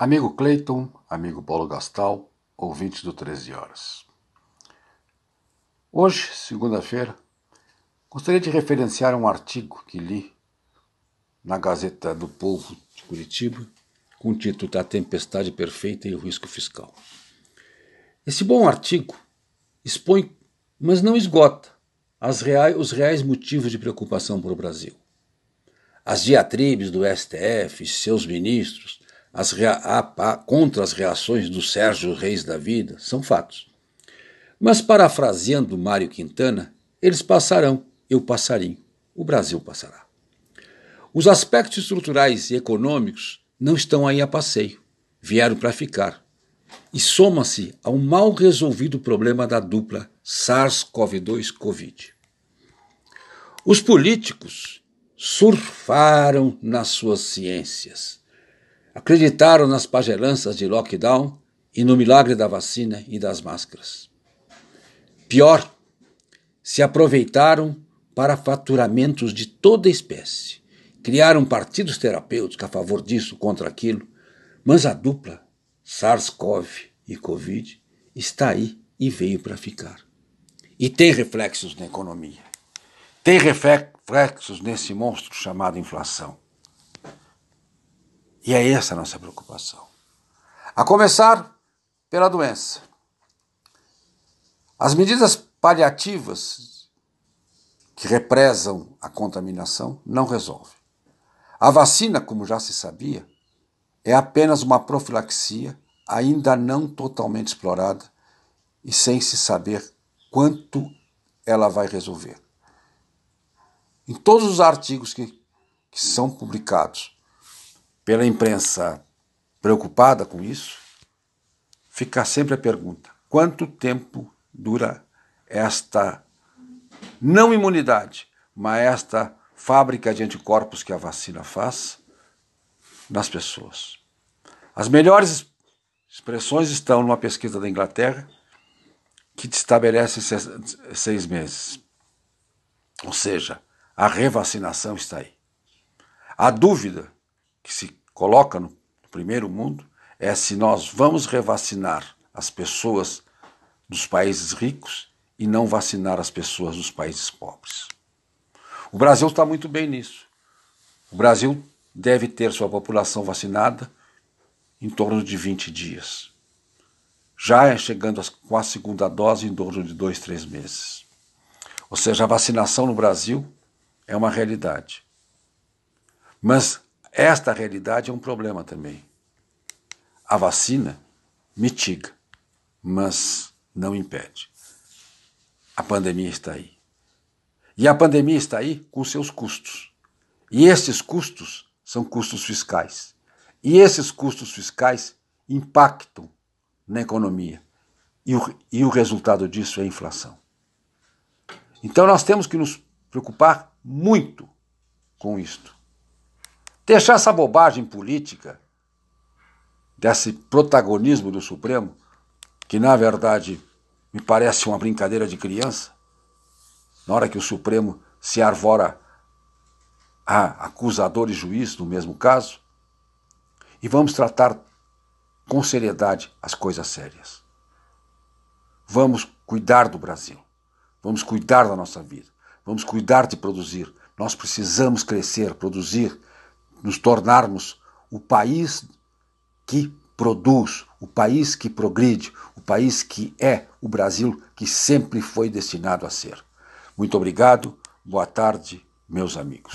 Amigo Cleiton, amigo Paulo Gastal, ouvinte do 13 Horas. Hoje, segunda-feira, gostaria de referenciar um artigo que li na Gazeta do Povo de Curitiba, com o título da Tempestade Perfeita e o Risco Fiscal. Esse bom artigo expõe, mas não esgota, reais, os reais motivos de preocupação para o Brasil. As diatribes do STF e seus ministros as contra as reações do Sérgio Reis da Vida são fatos. Mas, parafraseando Mário Quintana, eles passarão, eu passarinho, o Brasil passará. Os aspectos estruturais e econômicos não estão aí a passeio, vieram para ficar. E soma-se ao mal resolvido problema da dupla SARS-CoV-2-Covid. Os políticos surfaram nas suas ciências Acreditaram nas pagelanças de lockdown e no milagre da vacina e das máscaras. Pior, se aproveitaram para faturamentos de toda espécie. Criaram partidos terapêuticos a favor disso, contra aquilo, mas a dupla SARS-CoV e Covid está aí e veio para ficar. E tem reflexos na economia. Tem reflexos nesse monstro chamado inflação. E é essa a nossa preocupação. A começar pela doença. As medidas paliativas que represam a contaminação não resolvem. A vacina, como já se sabia, é apenas uma profilaxia ainda não totalmente explorada e sem se saber quanto ela vai resolver. Em todos os artigos que, que são publicados pela imprensa preocupada com isso, fica sempre a pergunta: quanto tempo dura esta não imunidade, mas esta fábrica de anticorpos que a vacina faz nas pessoas? As melhores expressões estão numa pesquisa da Inglaterra que estabelece seis meses. Ou seja, a revacinação está aí. A dúvida que se coloca no primeiro mundo é se nós vamos revacinar as pessoas dos países ricos e não vacinar as pessoas dos países pobres. O Brasil está muito bem nisso. O Brasil deve ter sua população vacinada em torno de 20 dias. Já é chegando com a segunda dose em torno de dois, três meses. Ou seja, a vacinação no Brasil é uma realidade. Mas esta realidade é um problema também. A vacina mitiga, mas não impede. A pandemia está aí. E a pandemia está aí com seus custos. E esses custos são custos fiscais. E esses custos fiscais impactam na economia. E o, e o resultado disso é a inflação. Então nós temos que nos preocupar muito com isto. Deixar essa bobagem política, desse protagonismo do Supremo, que na verdade me parece uma brincadeira de criança, na hora que o Supremo se arvora a acusador e juiz no mesmo caso, e vamos tratar com seriedade as coisas sérias. Vamos cuidar do Brasil, vamos cuidar da nossa vida, vamos cuidar de produzir. Nós precisamos crescer, produzir, nos tornarmos o país que produz, o país que progride, o país que é o Brasil que sempre foi destinado a ser. Muito obrigado, boa tarde, meus amigos.